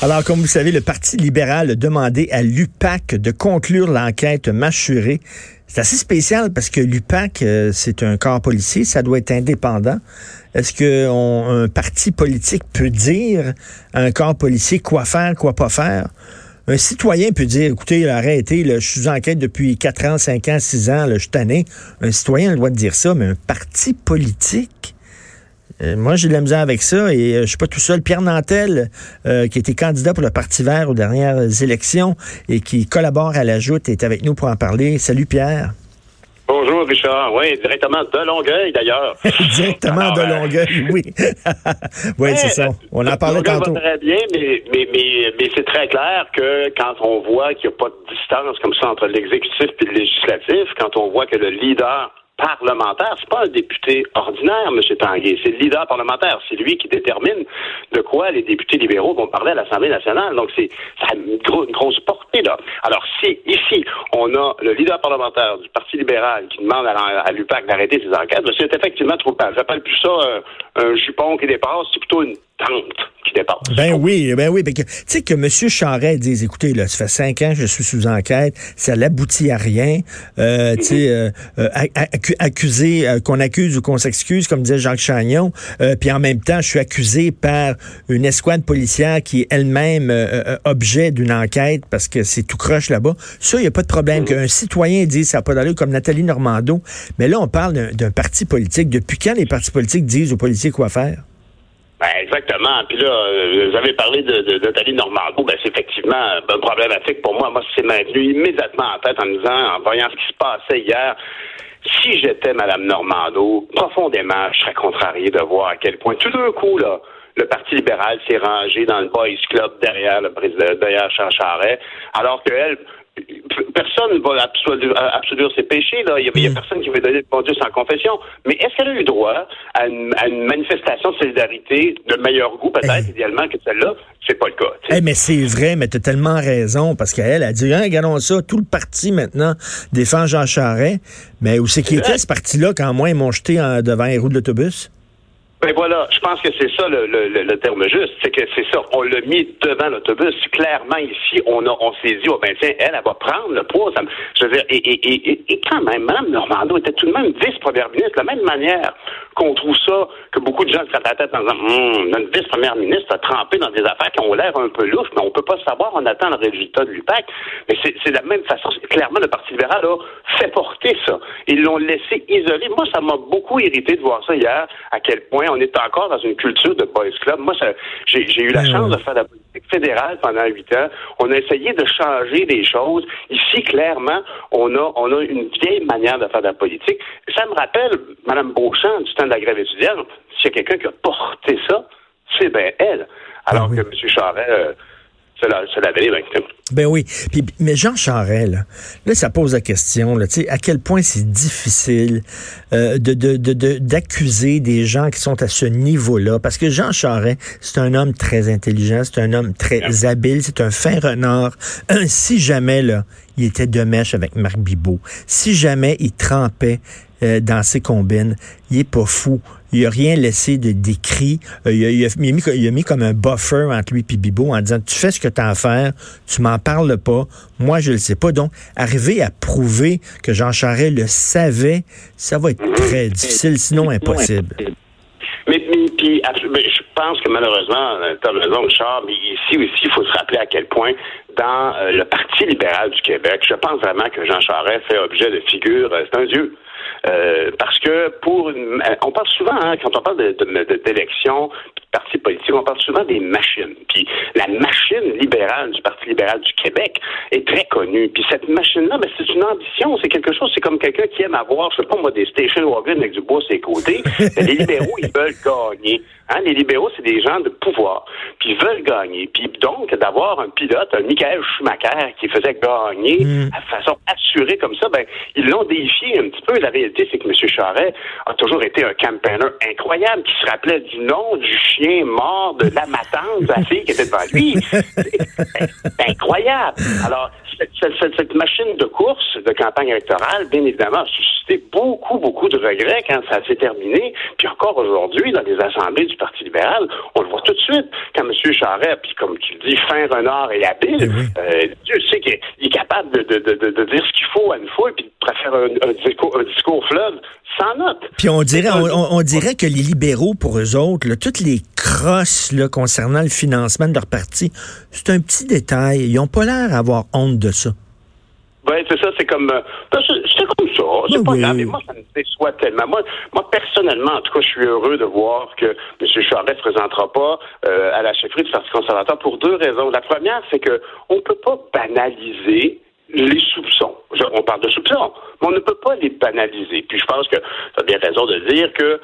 Alors, comme vous savez, le Parti libéral a demandé à l'UPAC de conclure l'enquête mâchurée. C'est assez spécial parce que l'UPAC, euh, c'est un corps policier, ça doit être indépendant. Est-ce qu'un parti politique peut dire à un corps policier quoi faire, quoi pas faire? Un citoyen peut dire, écoutez, arrêtez, là, je suis en enquête depuis 4 ans, 5 ans, 6 ans, là, je suis tanné. Un citoyen a le dire ça, mais un parti politique, euh, moi, j'ai de la misère avec ça et euh, je suis pas tout seul. Pierre Nantel, euh, qui était candidat pour le Parti vert aux dernières élections et qui collabore à la joute, est avec nous pour en parler. Salut Pierre. Bonjour Richard. Oui, directement de Longueuil d'ailleurs. directement de Longueuil, oui. oui, c'est ça. On en parlait tantôt. Va très bien, mais, mais, mais, mais c'est très clair que quand on voit qu'il n'y a pas de distance comme ça entre l'exécutif et le législatif, quand on voit que le leader parlementaire. C'est pas un député ordinaire, M. Tanguay. C'est le leader parlementaire. C'est lui qui détermine de quoi les députés libéraux vont parler à l'Assemblée nationale. Donc, c'est ça a une, grosse portée, là. Alors, si ici, on a le leader parlementaire du Parti libéral qui demande à, l'UPAC d'arrêter ses enquêtes, ben, c'est effectivement trop Je J'appelle plus ça un jupon qui dépasse, c'est plutôt une qui. Ben oui, ben oui. Tu sais que M. Charret dise, écoutez, là, ça fait cinq ans que je suis sous enquête, ça n'aboutit à rien. Euh, tu sais, euh, euh, accusé, qu'on accuse ou qu'on s'excuse, comme disait Jacques Chagnon. puis en même temps, je suis accusé par une escouade policière qui est elle-même objet d'une enquête parce que c'est tout croche là-bas. Ça, il n'y a pas de problème. Mm-hmm. Qu'un citoyen dise ça n'a pas d'allure, comme Nathalie Normando. Mais là, on parle d'un parti politique. Depuis quand les partis politiques disent aux policiers quoi faire? Ben exactement. Puis là, euh, vous avez parlé de, de, Nathalie Normando. Ben c'est effectivement un problématique pour moi. Moi, c'est maintenu immédiatement en tête en me disant, en voyant ce qui se passait hier, si j'étais Madame Normando, profondément, je serais contrarié de voir à quel point, tout d'un coup, là, le Parti libéral s'est rangé dans le Boys Club derrière le président, derrière Charles Charret, alors qu'elle, personne ne va absoluer, ses péchés. Là. Il n'y a, mm. personne qui veut donner le bon Dieu sans confession. Mais est-ce qu'elle a eu droit à une, manifestation de solidarité de meilleur goût, peut-être, idéalement, que celle-là? C'est pas le cas. Mais c'est vrai, mais tu as tellement raison, parce qu'elle a dit, hein, regardons ça, tout le parti maintenant défend Jean Charest. Mais où c'est qu'il était, ce parti-là, quand moi, ils m'ont jeté devant les roues de l'autobus? Ben voilà, je pense que c'est ça le, le, le, terme juste, c'est que c'est ça, on l'a mis devant l'autobus. Clairement ici, on a, on s'est dit, oh ben tiens, elle, elle va prendre le poids. Je veux dire, et, et, et, et quand même, Mme Normando était tout de même vice-première ministre, de la même manière qu'on trouve ça, que beaucoup de gens se la tête en disant, hum, notre vice-première ministre a trempé dans des affaires qui ont l'air un peu louches, mais on peut pas savoir, on attend le résultat de l'UPAC. Mais c'est la même façon, clairement, le Parti libéral a fait porter ça. Ils l'ont laissé isolé. Moi, ça m'a beaucoup irrité de voir ça hier, à quel point on est encore dans une culture de boys club. Moi, j'ai eu la chance de faire de la politique fédérale pendant huit ans. On a essayé de changer les choses. Ici, clairement, on a, on a une vieille manière de faire de la politique. Ça me rappelle Mme Beauchamp du temps de la grève étudiante. S'il y a quelqu'un qui a porté ça, c'est bien elle. Alors ah que M. Charest, euh, la, Ben oui. Puis, mais Jean Charest, là, là, ça pose la question, là, à quel point c'est difficile euh, de, de, de, d'accuser des gens qui sont à ce niveau-là. Parce que Jean Charest, c'est un homme très intelligent, c'est un homme très habile, c'est un fin renard. si jamais, là, il était de mèche avec Marc Bibot, si jamais il trempait euh, dans ses combines. Il est pas fou. Il a rien laissé de décrit. Euh, il, a, mis, il, a, mis, comme un buffer entre lui et Bibo en disant tu fais ce que tu as à faire, tu m'en parles pas, moi je le sais pas. Donc, arriver à prouver que Jean Charest le savait, ça va être très difficile, sinon impossible. Mais, puis, je pense que malheureusement, tu as raison, Richard, mais ici aussi, il faut se rappeler à quel point, dans euh, le Parti libéral du Québec, je pense vraiment que Jean Charest fait objet de figure, c'est un dieu. Euh, parce que pour une, on parle souvent, hein, quand on parle d'élections, partis politiques, on parle souvent des machines. Puis la machine libérale du Parti libéral du Québec est très connue. Puis cette machine-là, ben, c'est une ambition, c'est quelque chose, c'est comme quelqu'un qui aime avoir, je sais pas moi, des station wagons avec du bois sur les côtés. Ben, les libéraux, ils veulent gagner. Hein, les libéraux, c'est des gens de pouvoir, puis ils veulent gagner. Puis donc, d'avoir un pilote, un Michael Schumacher, qui faisait gagner mm. de façon assurée comme ça, ben, ils l'ont défié un petit peu. La réalité, c'est que M. Charret a toujours été un campaigner incroyable, qui se rappelait du nom du chien mort de la matante de la fille qui était devant lui. C'est incroyable. Alors, cette, machine de course de campagne électorale, bien évidemment, a suscité beaucoup, beaucoup de regrets quand ça s'est terminé. Puis encore aujourd'hui, dans les assemblées du Parti libéral, on le voit tout de suite. Quand M. Charest, puis comme tu le dis, fin renard et habile, eh euh, Dieu sait qu'il est capable de, de, de, de dire ce qu'il faut à une fois, puis de faire un, un, discours, un discours fleuve note. Puis on dirait, on, on, dirait que les libéraux, pour eux autres, là, toutes les crosses là, concernant le financement de leur parti, c'est un petit détail. Ils n'ont pas l'air d'avoir honte de ça. Oui, c'est ça, c'est comme euh, ben, c'est comme ça. C'est pas grave, mais moi, ça me déçoit tellement. Moi, moi, personnellement, en tout cas, je suis heureux de voir que M. Charest ne se présentera pas euh, à la chefferie du Parti conservateur pour deux raisons. La première, c'est que on peut pas banaliser les soupçons. on parle de soupçons, mais on ne peut pas les banaliser. Puis je pense que tu as bien raison de dire que euh,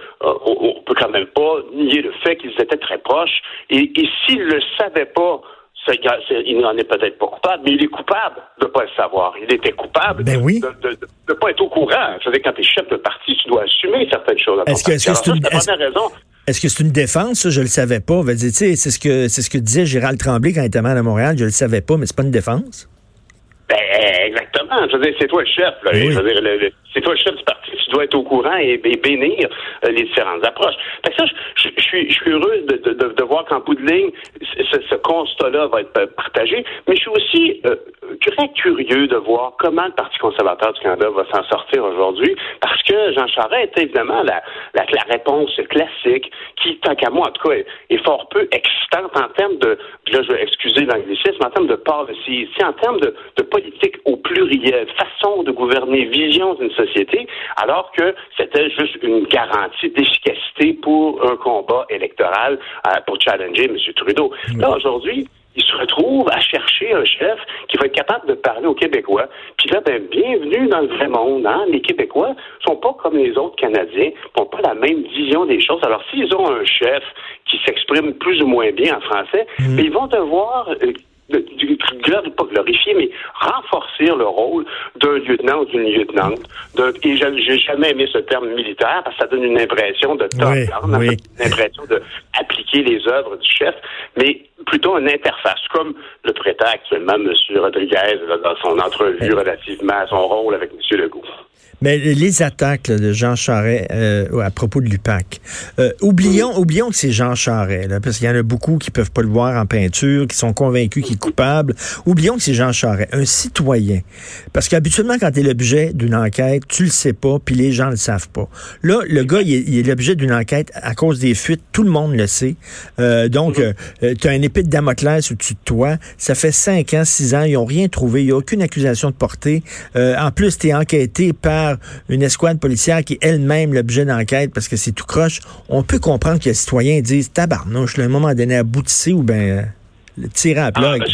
on, peut quand même pas nier le fait qu'ils étaient très proches. Et, et s'ils le savaient pas, il n'en est peut-être pas coupable, mais il est coupable de ne pas le savoir. Il était coupable ben oui. de ne pas être au courant. Je veux dire, quand tu es chef de parti, tu dois assumer certaines choses. Est-ce que c'est une raison? Est-ce que c'est une défense? Je le savais pas. C'est ce que c'est ce que disait Gérald Tremblay quand il était maire à Montréal. Je le savais pas, mais c'est pas une défense. Ben, Je veux dire, c'est toi le chef. Là. Je veux dire, c'est toi le chef du parti. Tu dois être au courant et, bénir euh, les différentes approches. Fait que ça, je, suis, je suis heureux de, de, de voir qu'en bout de ligne, ce, ce constat-là va être partagé. Mais je suis aussi euh, très curieux de voir comment le Parti conservateur du Canada va s'en sortir aujourd'hui, parce que Jean Charest est évidemment la, la, la réponse classique, qui, tant qu'à moi, en tout cas, est, fort peu excitante en termes de, là, je vais excuser l'anglicisme, en termes de policy, en termes de, de politique au pluriel, façon de gouverner, vision d'une société, alors que c'était juste une garantie d'efficacité pour un combat électoral euh, pour challenger M. Trudeau. Là, aujourd'hui, il se retrouve à chercher un chef qui va être capable de parler aux Québécois. Puis là, ben, bienvenue dans le vrai monde. Hein? Les Québécois sont pas comme les autres Canadiens, n'ont pas la même vision des choses. Alors, s'ils ont un chef qui s'exprime plus ou moins bien en français, mm. ben, ils vont devoir euh, pas glorifier, mais renforcer le rôle d'un lieutenant ou d'une lieutenante. et j'ai jamais aimé ce terme militaire parce que ça donne une impression de top une impression d'appliquer les œuvres du chef, mais plutôt une interface, comme le prêtait actuellement M. Rodriguez dans son entrevue relativement à son rôle avec M. Legault. Mais les attaques de Jean Charest euh, à propos de l'UPAC, euh, oublions, oublions que c'est Jean Charest, là, parce qu'il y en a beaucoup qui peuvent pas le voir en peinture, qui sont convaincus qu'il est coupable. Oublions que c'est Jean Charest, un citoyen. Parce qu'habituellement, quand tu es l'objet d'une enquête, tu le sais pas, puis les gens le savent pas. Là, le gars, il est, l'objet d'une enquête à cause des fuites, tout le monde le sait. Euh, donc, mm-hmm. tu as un épée de Damoclès au-dessus de toi. Ça fait cinq ans, six ans, ils ont rien trouvé, il n'y a aucune accusation de portée. en plus, tu es enquêté par une escouade policière qui est elle-même l'objet d'enquête parce que c'est tout croche, on peut comprendre que les citoyens disent tabarnouche, à un moment donné, aboutisser ou bien le tirer à plat. Ah, ben,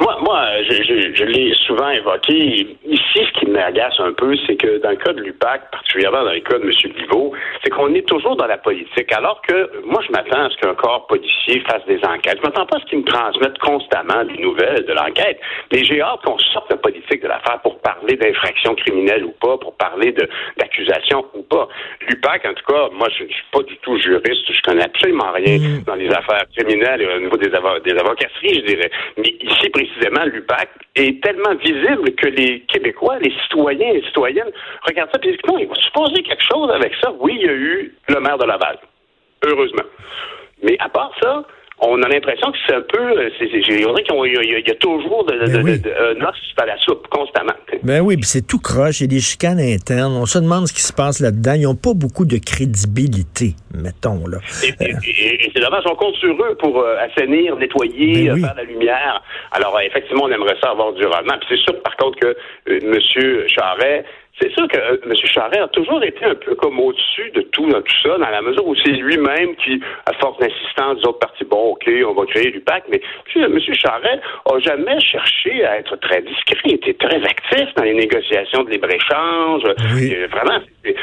moi, moi je, l'ai souvent évoqué. Ici, ce qui m'agace un peu, c'est que dans le cas de l'UPAC, particulièrement dans le cas de M. Pivot, c'est qu'on est toujours dans la politique. Alors que moi, je m'attends à ce qu'un corps policier fasse des enquêtes. Je m'attends pas à ce qu'ils me transmettent constamment des nouvelles de l'enquête. Mais j'ai hâte qu'on sorte de politique de l'affaire pour parler d'infraction criminelle ou pas, pour parler d'accusation ou pas. L'UPAC, en tout cas, moi, je, ne suis pas du tout juriste. Je connais absolument rien mm. dans les affaires criminelles et au niveau des, des avocasseries, je dirais. Mais ici, précisément, l'UPAC est tellement visible que les Québécois, les citoyens et citoyennes regardent ça et disent non, il va se quelque chose avec ça. Oui, il y a eu le maire de Laval. Heureusement. Mais à part ça, on a l'impression que c'est un peu. Euh, c'est, qu'il y, a toujours de, de, ben de, à la soupe constamment. Ben oui, puis c'est tout croche. Il y a des chicanes internes. On se demande ce qui se passe là-dedans. Ils n'ont pas beaucoup de crédibilité, mettons. Là. Et, c'est dommage. On compte sur eux pour euh, assainir, nettoyer, ben faire la lumière. Alors, effectivement, on aimerait ça avoir du rendement. Puis c'est sûr, par contre, que M. Charret c'est sûr que euh, M. Charest a toujours été un peu comme au-dessus de tout dans tout ça, dans la mesure où c'est lui-même qui, à force d'insistance des autres partis, bon, OK, on va créer l'UPAC, mais M. Charest a jamais cherché à être très discret. Il était très actif dans les négociations de libre-échange. Vraiment, il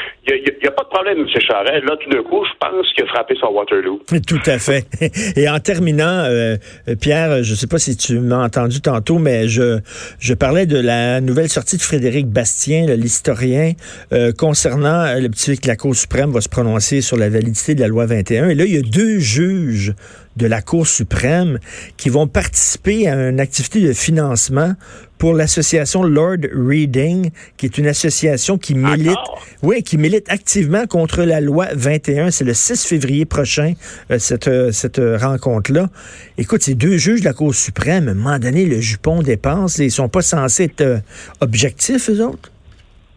n'y a, pas de problème, M. Charest. Là, tout d'un coup, je pense qu'il a frappé son Waterloo. Tout à fait. Et en terminant, euh, Pierre, je ne sais pas si tu m'as entendu tantôt, mais je, je parlais de la nouvelle sortie de Frédéric Bastien, l'histoire historiens euh, concernant le petit que la Cour suprême va se prononcer sur la validité de la loi 21. Et là, il y a deux juges de la Cour suprême qui vont participer à une activité de financement pour l'association Lord Reading, qui est une association qui milite, oui, qui milite activement contre la loi 21. C'est le 6 février prochain, euh, cette, euh, cette rencontre-là. Écoute, ces deux juges de la Cour suprême, à un moment donné, le jupon dépense, ils sont pas censés être euh, objectifs, eux autres?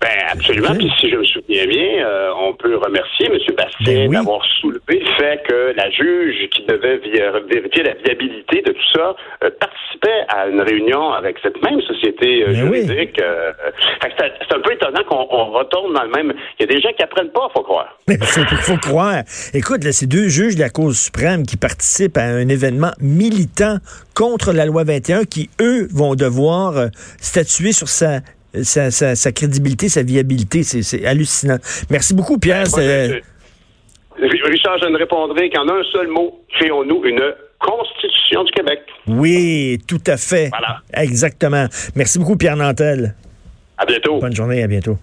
Ben absolument. Puis si je me souviens bien, euh, on peut remercier M. Bastien ben d'avoir soulevé le fait que la juge qui devait vérifier la viabilité de tout ça euh, participait à une réunion avec cette même société euh, ben juridique. c'est un peu étonnant qu'on retourne dans le même. Il y a des gens qui apprennent pas, faut croire. Il faut croire. Écoute, là, c'est deux juges de la Cour suprême qui participent à un événement militant contre la loi 21 qui, eux, vont devoir statuer sur sa sa, crédibilité, sa viabilité. C'est hallucinant. Merci beaucoup, Pierre. Richard, je ne répondrai qu'en un seul mot. Créons-nous une Constitution du Québec. Oui, tout à fait. Voilà. Exactement. Merci beaucoup, Pierre Nantel. À bientôt. Bonne journée, à bientôt.